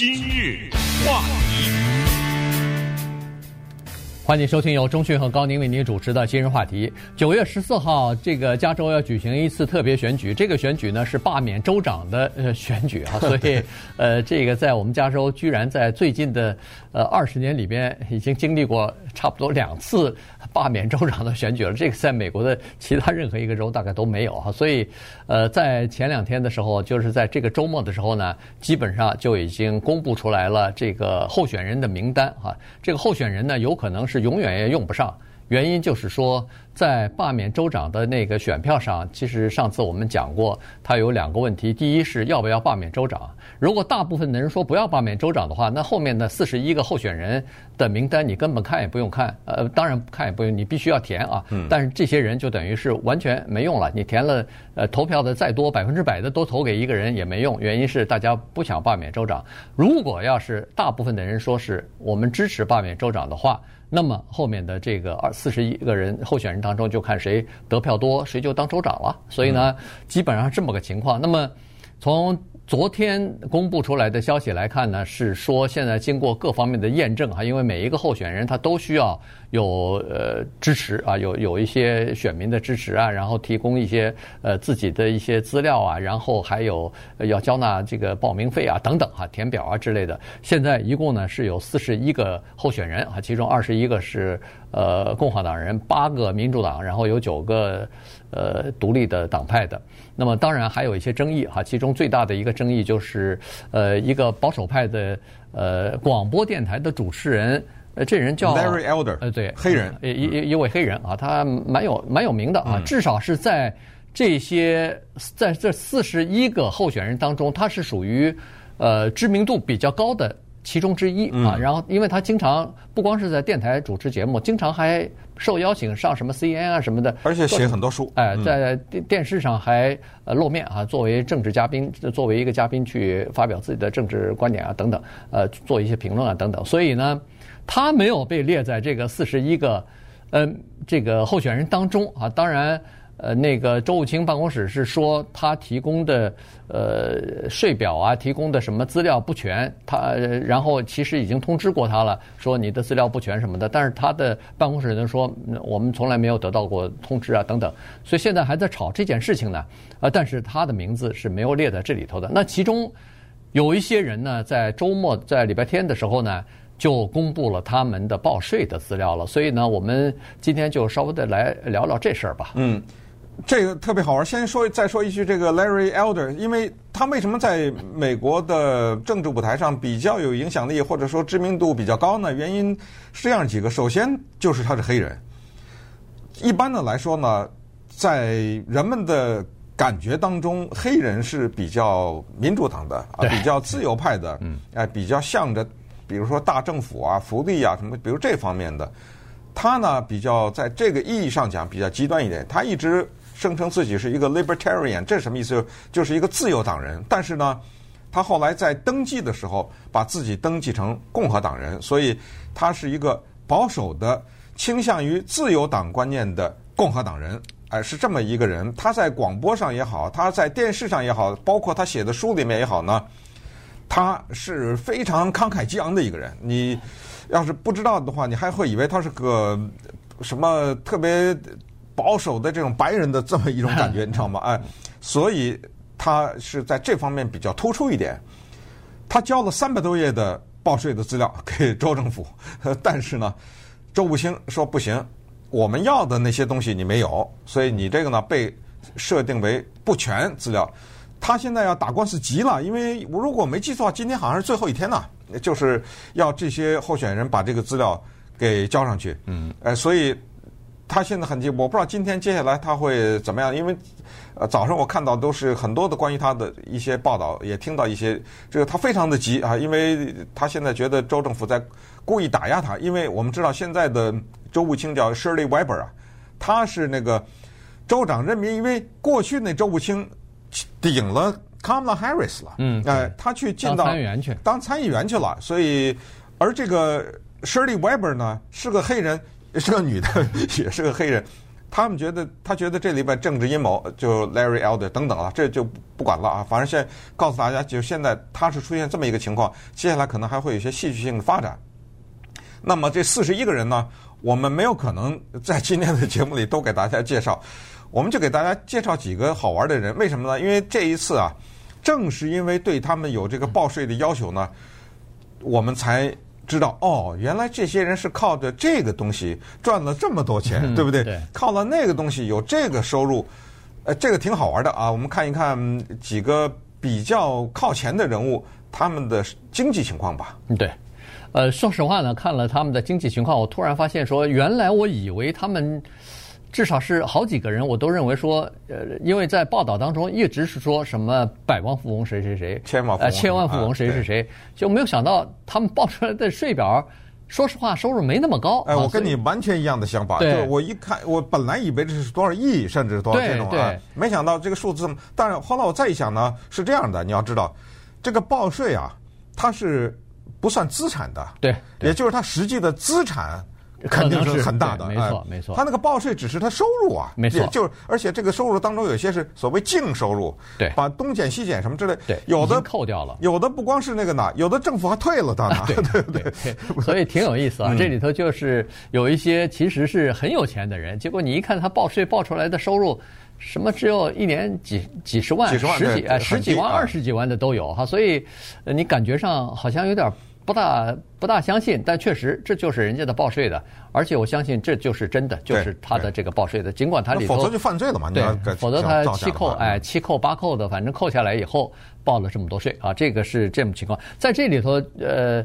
今日话题。欢迎收听由钟讯和高宁为您主持的今日话题。九月十四号，这个加州要举行一次特别选举，这个选举呢是罢免州长的呃选举啊，所以 呃，这个在我们加州居然在最近的呃二十年里边已经经历过差不多两次罢免州长的选举了。这个在美国的其他任何一个州大概都没有啊，所以呃，在前两天的时候，就是在这个周末的时候呢，基本上就已经公布出来了这个候选人的名单啊。这个候选人呢，有可能是。永远也用不上，原因就是说，在罢免州长的那个选票上，其实上次我们讲过，它有两个问题。第一是要不要罢免州长？如果大部分的人说不要罢免州长的话，那后面的四十一个候选人的名单你根本看也不用看。呃，当然看也不用，你必须要填啊。但是这些人就等于是完全没用了。你填了，呃，投票的再多，百分之百的都投给一个人也没用。原因是大家不想罢免州长。如果要是大部分的人说是我们支持罢免州长的话，那么后面的这个二四十一个人候选人当中，就看谁得票多，谁就当州长了。所以呢，基本上这么个情况。那么从昨天公布出来的消息来看呢，是说现在经过各方面的验证哈，因为每一个候选人他都需要有呃支持啊，有有一些选民的支持啊，然后提供一些呃自己的一些资料啊，然后还有要交纳这个报名费啊等等哈，填表啊之类的。现在一共呢是有四十一个候选人啊，其中二十一个是呃共和党人，八个民主党，然后有九个呃独立的党派的。那么当然还有一些争议哈，其中最大的一个争议就是，呃，一个保守派的呃广播电台的主持人，呃，这人叫 Larry Elder，呃，对，黑人，一一一位黑人啊，他蛮有蛮有名的啊，至少是在这些在这四十一个候选人当中，他是属于呃知名度比较高的。其中之一啊，然后因为他经常不光是在电台主持节目，经常还受邀请上什么 CNN 啊什么的，而且写很多书。哎，在电电视上还呃露面啊，作为政治嘉宾，作为一个嘉宾去发表自己的政治观点啊等等，呃，做一些评论啊等等。所以呢，他没有被列在这个四十一个嗯这个候选人当中啊。当然。呃，那个周务清办公室是说他提供的呃税表啊，提供的什么资料不全，他然后其实已经通知过他了，说你的资料不全什么的，但是他的办公室人说我们从来没有得到过通知啊等等，所以现在还在吵这件事情呢，啊，但是他的名字是没有列在这里头的。那其中有一些人呢，在周末在礼拜天的时候呢，就公布了他们的报税的资料了，所以呢，我们今天就稍微的来聊聊这事儿吧。嗯。这个特别好玩。先说再说一句，这个 Larry Elder，因为他为什么在美国的政治舞台上比较有影响力，或者说知名度比较高呢？原因是这样几个。首先就是他是黑人。一般的来说呢，在人们的感觉当中，黑人是比较民主党的啊，比较自由派的，嗯，哎，比较向着，比如说大政府啊、福利啊什么，比如这方面的。他呢，比较在这个意义上讲比较极端一点，他一直。声称自己是一个 libertarian，这什么意思？就是一个自由党人。但是呢，他后来在登记的时候，把自己登记成共和党人，所以他是一个保守的、倾向于自由党观念的共和党人。哎，是这么一个人。他在广播上也好，他在电视上也好，包括他写的书里面也好呢，他是非常慷慨激昂的一个人。你要是不知道的话，你还会以为他是个什么特别。保守的这种白人的这么一种感觉，你知道吗？哎，所以他是在这方面比较突出一点。他交了三百多页的报税的资料给州政府，但是呢，周务清说不行，我们要的那些东西你没有，所以你这个呢被设定为不全资料。他现在要打官司急了，因为我如果没记错，今天好像是最后一天呢，就是要这些候选人把这个资料给交上去。嗯，哎，所以。他现在很急，我不知道今天接下来他会怎么样，因为呃早上我看到都是很多的关于他的一些报道，也听到一些这个他非常的急啊，因为他现在觉得州政府在故意打压他，因为我们知道现在的州务卿叫 Shirley Weber 啊，他是那个州长任命，因为过去那州务卿顶了 Kamala Harris 了，嗯，哎，他去进到当参议员去，当参议员去了，所以而这个 Shirley Weber 呢是个黑人。是个女的，也是个黑人，他们觉得他觉得这里边政治阴谋，就 Larry Elder 等等了，这就不管了啊。反正现在告诉大家，就现在他是出现这么一个情况，接下来可能还会有一些戏剧性的发展。那么这四十一个人呢，我们没有可能 在今天的节目里都给大家介绍，我们就给大家介绍几个好玩的人。为什么呢？因为这一次啊，正是因为对他们有这个报税的要求呢，我们才。知道哦，原来这些人是靠着这个东西赚了这么多钱，嗯、对不对？对，靠了那个东西有这个收入，呃，这个挺好玩的啊。我们看一看几个比较靠前的人物他们的经济情况吧。对，呃，说实话呢，看了他们的经济情况，我突然发现说，原来我以为他们。至少是好几个人，我都认为说，呃，因为在报道当中一直是说什么百万富翁谁谁谁，千万富翁，呃，千万富翁谁谁谁，就没有想到他们报出来的税表，说实话收入没那么高。哎，我跟你完全一样的想法，就是，我一看，我本来以为这是多少亿，甚至多少这种啊，没想到这个数字但是后来我再一想呢，是这样的，你要知道，这个报税啊，它是不算资产的，对，也就是它实际的资产。肯定是很大的，没错没错。他那个报税只是他收入啊，没错，就是而且这个收入当中有些是所谓净收入，对，把东减西减什么之类，对，有的扣掉了，有的不光是那个呢，有的政府还退了他呢，对 对对？所以挺有意思啊，这里头就是有一些其实是很有钱的人，结果你一看他报税报出来的收入，什么只有一年几几十万、几十万、十几哎十几万、二十几万的都有哈，所以你感觉上好像有点。不大不大相信，但确实这就是人家的报税的，而且我相信这就是真的，就是他的这个报税的。尽管他里头否则就犯罪了嘛，对，否则他七扣哎七扣八扣的，反正扣下来以后报了这么多税啊，这个是这种情况。在这里头，呃，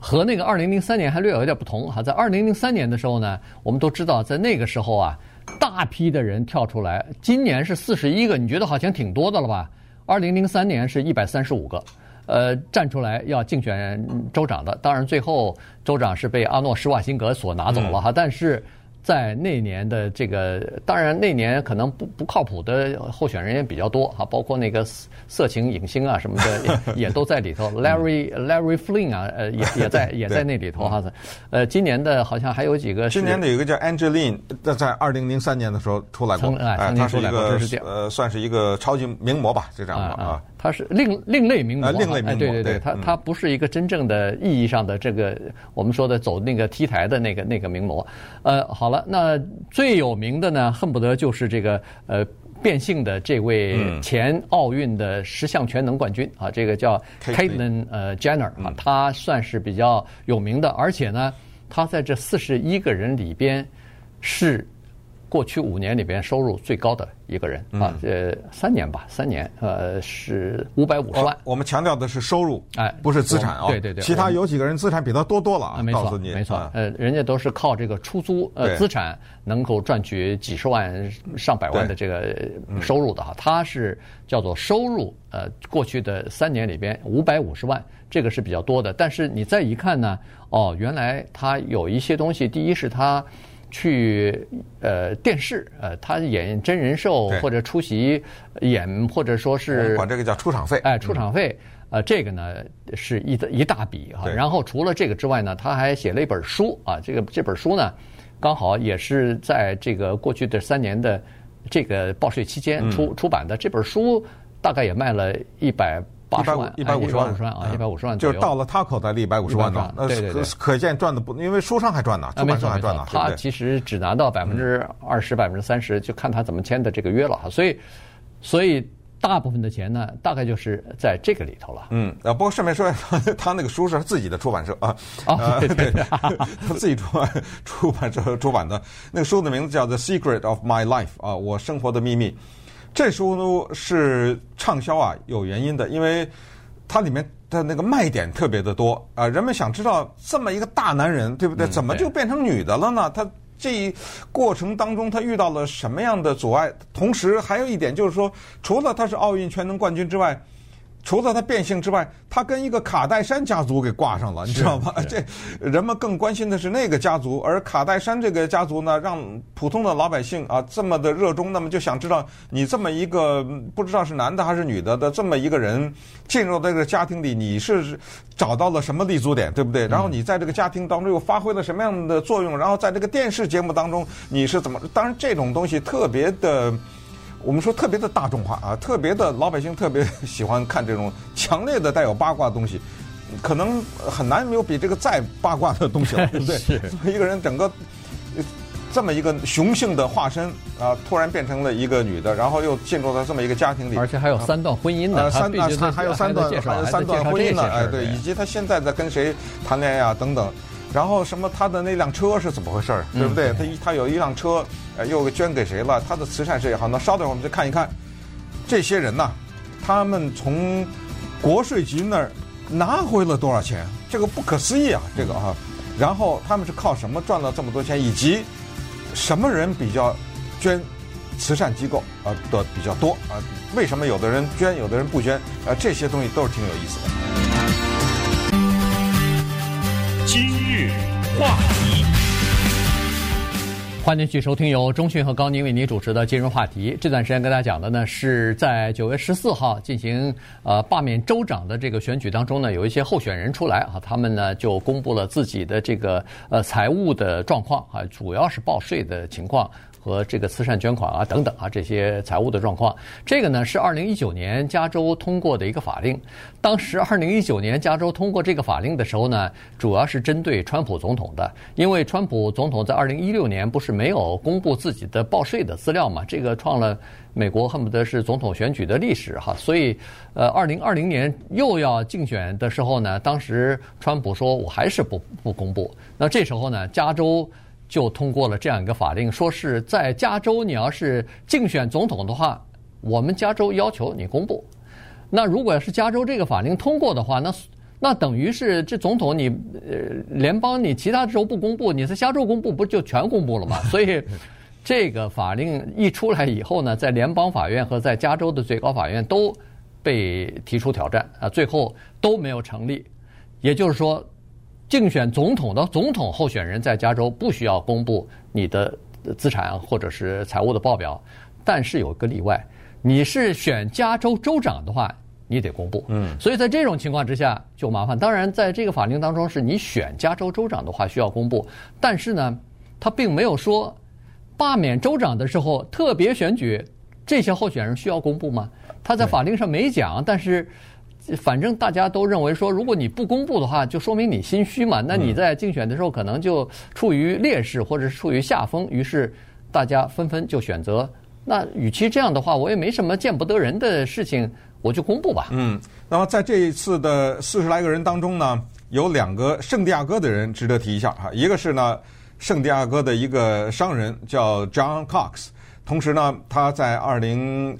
和那个二零零三年还略有一点不同哈。在二零零三年的时候呢，我们都知道，在那个时候啊，大批的人跳出来。今年是四十一个，你觉得好像挺多的了吧？二零零三年是一百三十五个。呃，站出来要竞选州长的，当然最后州长是被阿诺施瓦辛格所拿走了哈，但是。在那年的这个，当然那年可能不不靠谱的候选人也比较多哈，包括那个色情影星啊什么的 也也都在里头，Larry Larry Flynn 啊，呃也 也在也在那里头哈。呃，今年的好像还有几个。今年的有一个叫 Angeline，在在二零零三年的时候出来过，哎，他是一个呃算是一个超级名模吧，就这样的啊。他是另另类名模，另类名模，对对对，他他不是一个真正的意义上的这个我们说的走那个 T 台的那个那个名模，呃，好。好了，那最有名的呢，恨不得就是这个呃变性的这位前奥运的十项全能冠军啊，这个叫 Caitlyn 呃 Jenner 啊，他算是比较有名的，而且呢，他在这四十一个人里边是。过去五年里边收入最高的一个人啊，呃，三年吧，三年，呃，是五百五十万。我们强调的是收入，哎，不是资产啊。对对对，其他有几个人资产比他多多了啊？没错，没错，呃，人家都是靠这个出租呃资产能够赚取几十万、上百万的这个收入的哈。他是叫做收入，呃，过去的三年里边五百五十万，这个是比较多的。但是你再一看呢，哦，原来他有一些东西，第一是他。去呃电视呃，他演真人秀或者出席演，或者说是管这个叫出场费，哎，出场费，呃，这个呢是一一大笔哈。然后除了这个之外呢，他还写了一本书啊，这个这本书呢，刚好也是在这个过去的三年的这个报税期间出出版的。这本书大概也卖了一百。一百五一百五十万啊，一百五十万，就是到了他口袋里一百五十万呢。那可可见赚的不，因为书商还赚呢，出版社还赚呢。他其实只拿到百分之二十、百分之三十，就看他怎么签的这个约了哈。所以，所以大部分的钱呢，大概就是在这个里头了。嗯，啊，不过顺便说，他那个书是他自己的出版社啊，啊，对对，他 自己出版出版社出版的那个书的名字叫《The Secret of My Life》啊，我生活的秘密。这书是畅销啊，有原因的，因为它里面的那个卖点特别的多啊，人们想知道这么一个大男人，对不对？怎么就变成女的了呢？他这一过程当中他遇到了什么样的阻碍？同时还有一点就是说，除了他是奥运全能冠军之外，除了他变性之外，他跟一个卡戴珊家族给挂上了，你知道吗？这人们更关心的是那个家族，而卡戴珊这个家族呢，让普通的老百姓啊这么的热衷，那么就想知道你这么一个不知道是男的还是女的的这么一个人进入这个家庭里，你是找到了什么立足点，对不对？然后你在这个家庭当中又发挥了什么样的作用？然后在这个电视节目当中你是怎么？当然这种东西特别的。我们说特别的大众化啊，特别的老百姓特别喜欢看这种强烈的带有八卦的东西，可能很难没有比这个再八卦的东西了，对不对？是一个人整个这么一个雄性的化身啊，突然变成了一个女的，然后又进入到这么一个家庭里，而且还有三段婚姻呢，呃，三段还有三段还有三段婚姻呢，哎，对，以及他现在在跟谁谈恋爱啊等等。然后什么？他的那辆车是怎么回事儿？对不对？他一他有一辆车，又捐给谁了？他的慈善事业好。那稍等我们再看一看，这些人呐，他们从国税局那儿拿回了多少钱？这个不可思议啊！这个啊，然后他们是靠什么赚了这么多钱？以及什么人比较捐慈善机构啊的比较多啊？为什么有的人捐，有的人不捐？啊，这些东西都是挺有意思的。今日话题，欢迎继续收听由中讯和高宁为您主持的《金融话题》。这段时间跟大家讲的呢，是在九月十四号进行呃罢免州长的这个选举当中呢，有一些候选人出来啊，他们呢就公布了自己的这个呃财务的状况啊，主要是报税的情况。和这个慈善捐款啊等等啊这些财务的状况，这个呢是二零一九年加州通过的一个法令。当时二零一九年加州通过这个法令的时候呢，主要是针对川普总统的，因为川普总统在二零一六年不是没有公布自己的报税的资料嘛，这个创了美国恨不得是总统选举的历史哈。所以，呃，二零二零年又要竞选的时候呢，当时川普说我还是不不公布。那这时候呢，加州。就通过了这样一个法令，说是在加州，你要是竞选总统的话，我们加州要求你公布。那如果要是加州这个法令通过的话，那那等于是这总统你呃联邦你其他州不公布，你在加州公布，不就全公布了吗？所以这个法令一出来以后呢，在联邦法院和在加州的最高法院都被提出挑战啊，最后都没有成立。也就是说。竞选总统的总统候选人在加州不需要公布你的资产或者是财务的报表，但是有个例外，你是选加州州长的话，你得公布。嗯，所以在这种情况之下就麻烦。当然，在这个法令当中，是你选加州州长的话需要公布，但是呢，他并没有说罢免州长的时候特别选举这些候选人需要公布吗？他在法令上没讲，但是。反正大家都认为说，如果你不公布的话，就说明你心虚嘛。那你在竞选的时候可能就处于劣势，或者是处于下风。于是大家纷纷就选择，那与其这样的话，我也没什么见不得人的事情，我就公布吧。嗯，那么在这一次的四十来个人当中呢，有两个圣地亚哥的人值得提一下哈。一个是呢，圣地亚哥的一个商人叫 John Cox，同时呢，他在二零。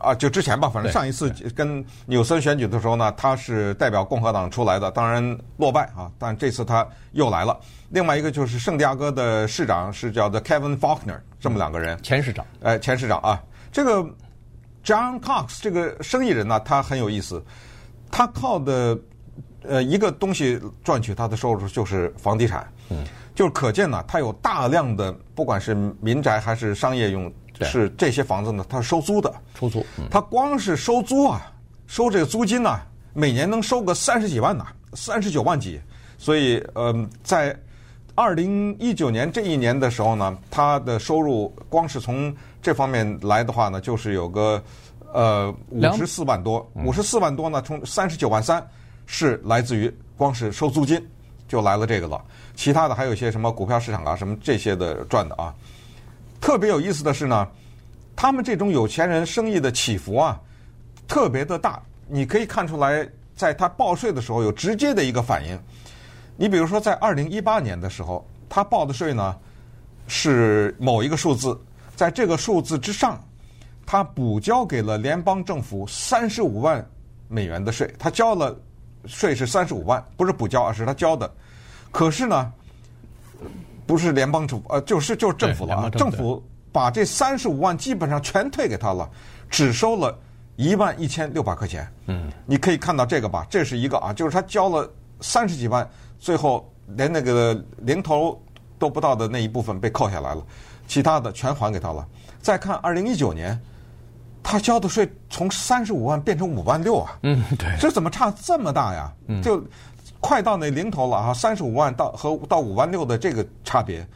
啊，就之前吧，反正上一次跟纽森选举的时候呢，他是代表共和党出来的，当然落败啊。但这次他又来了。另外一个就是圣地亚哥的市长是叫做 Kevin Faulconer，这么两个人。前市长。哎，前市长啊，这个 John Cox 这个生意人呢，他很有意思，他靠的呃一个东西赚取他的收入就是房地产。嗯。就是可见呢，他有大量的不管是民宅还是商业用。是这些房子呢，他是收租的，出租。他光是收租啊，收这个租金呢，每年能收个三十几万呢，三十九万几。所以，呃，在二零一九年这一年的时候呢，他的收入光是从这方面来的话呢，就是有个呃五十四万多，五十四万多呢，从三十九万三是来自于光是收租金就来了这个了，其他的还有一些什么股票市场啊，什么这些的赚的啊。特别有意思的是呢，他们这种有钱人生意的起伏啊，特别的大。你可以看出来，在他报税的时候有直接的一个反应。你比如说，在二零一八年的时候，他报的税呢是某一个数字，在这个数字之上，他补交给了联邦政府三十五万美元的税。他交了税是三十五万，不是补交，而是他交的。可是呢，不是联邦政府，呃，就是就是政府了啊！政府把这三十五万基本上全退给他了，只收了一万一千六百块钱。嗯，你可以看到这个吧，这是一个啊，就是他交了三十几万，最后连那个零头都不到的那一部分被扣下来了，其他的全还给他了。再看二零一九年，他交的税从三十五万变成五万六啊！嗯，对，这怎么差这么大呀？嗯，就快到那零头了啊！三十五万到和到五万六的这个差别，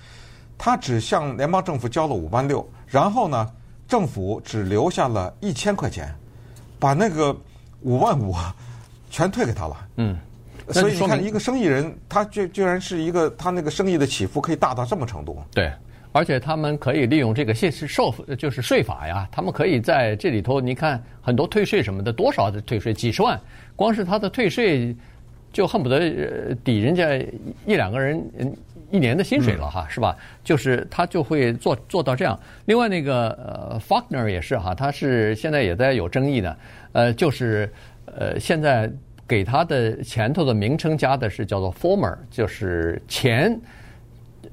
他只向联邦政府交了五万六，然后呢，政府只留下了一千块钱，把那个五万五全退给他了。嗯，所以你看，一个生意人，他居居然是一个他那个生意的起伏可以大到这么程度。对。而且他们可以利用这个现实受就是税法呀，他们可以在这里头，你看很多退税什么的，多少的退税几十万，光是他的退税就恨不得抵人家一两个人一年的薪水了哈，是吧？就是他就会做做到这样。另外那个呃，Faulkner 也是哈，他是现在也在有争议呢，呃，就是呃，现在给他的前头的名称加的是叫做 former，就是前。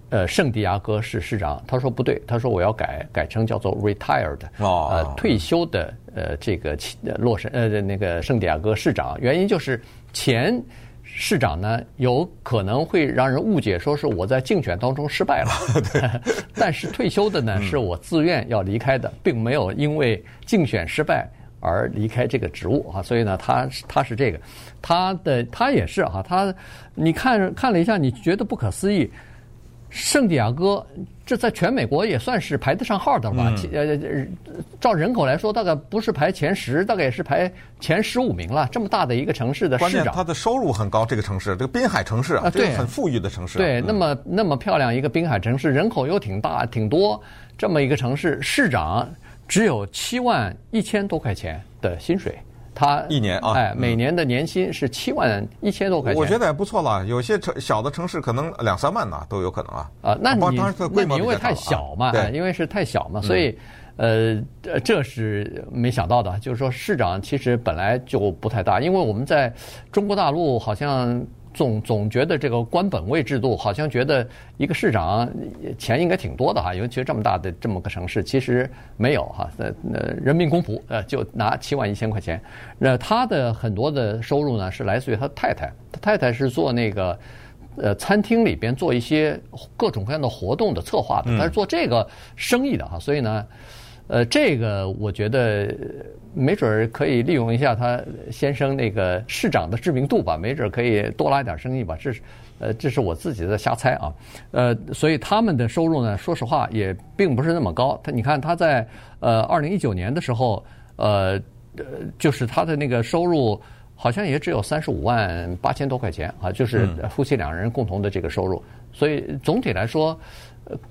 呃，圣地亚哥市市长他说不对，他说我要改改成叫做 retired，呃，退休的呃这个洛杉呃那个圣地亚哥市长，原因就是前市长呢有可能会让人误解说是我在竞选当中失败了，但是退休的呢是我自愿要离开的，并没有因为竞选失败而离开这个职务啊，所以呢他他是这个，他的他也是啊，他你看看了一下，你觉得不可思议。圣地亚哥，这在全美国也算是排得上号的了吧？呃、嗯，照人口来说，大概不是排前十，大概也是排前十五名了。这么大的一个城市的市长，他的收入很高。这个城市，这个滨海城市啊，这个很富裕的城市。对，那么那么漂亮一个滨海城市，人口又挺大挺多，这么一个城市，市长只有七万一千多块钱的薪水。他一年啊，哎，每年的年薪是七万一千多块钱。我觉得也不错了，有些城小的城市可能两三万呢，都有可能啊。啊，那你那你因为太小嘛，对，因为是太小嘛，所以呃，这是没想到的。就是说，市长其实本来就不太大，因为我们在中国大陆好像。总总觉得这个官本位制度，好像觉得一个市长钱应该挺多的哈，尤其是这么大的这么个城市，其实没有哈。那那人民公仆呃就拿七万一千块钱，那他的很多的收入呢是来自于他太太，他太太是做那个呃餐厅里边做一些各种各样的活动的策划的，他是做这个生意的哈，所以呢。呃，这个我觉得没准儿可以利用一下他先生那个市长的知名度吧，没准儿可以多拉点生意吧。这是，呃，这是我自己的瞎猜啊。呃，所以他们的收入呢，说实话也并不是那么高。他你看他在呃二零一九年的时候，呃，就是他的那个收入好像也只有三十五万八千多块钱啊，就是夫妻两人共同的这个收入。所以总体来说。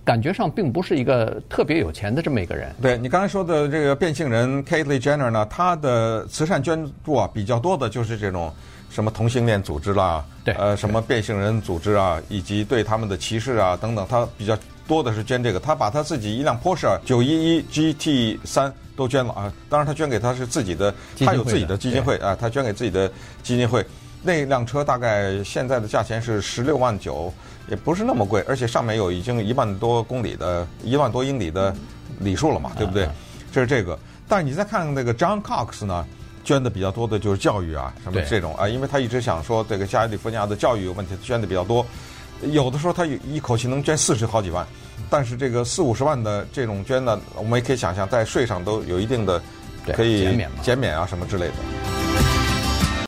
感觉上并不是一个特别有钱的这么一个人。对，你刚才说的这个变性人 Caitlyn Jenner 呢，他的慈善捐助啊比较多的就是这种什么同性恋组织啦，对，呃，什么变性人组织啊，以及对他们的歧视啊等等，他比较多的是捐这个。他把他自己一辆 Porsche 911 GT 三都捐了啊，当然他捐给他是自己的，他有自己的基金会啊，他捐给自己的基金会。那辆车大概现在的价钱是十六万九。也不是那么贵，而且上面有已经一万多公里的一万多英里的里数了嘛，对不对？这是这个。但是你再看那个 John Cox 呢，捐的比较多的就是教育啊，什么这种啊，因为他一直想说这个加利福尼亚的教育有问题，捐的比较多。有的时候他一口气能捐四十好几万，但是这个四五十万的这种捐呢，我们也可以想象在税上都有一定的可以减免啊什么之类的。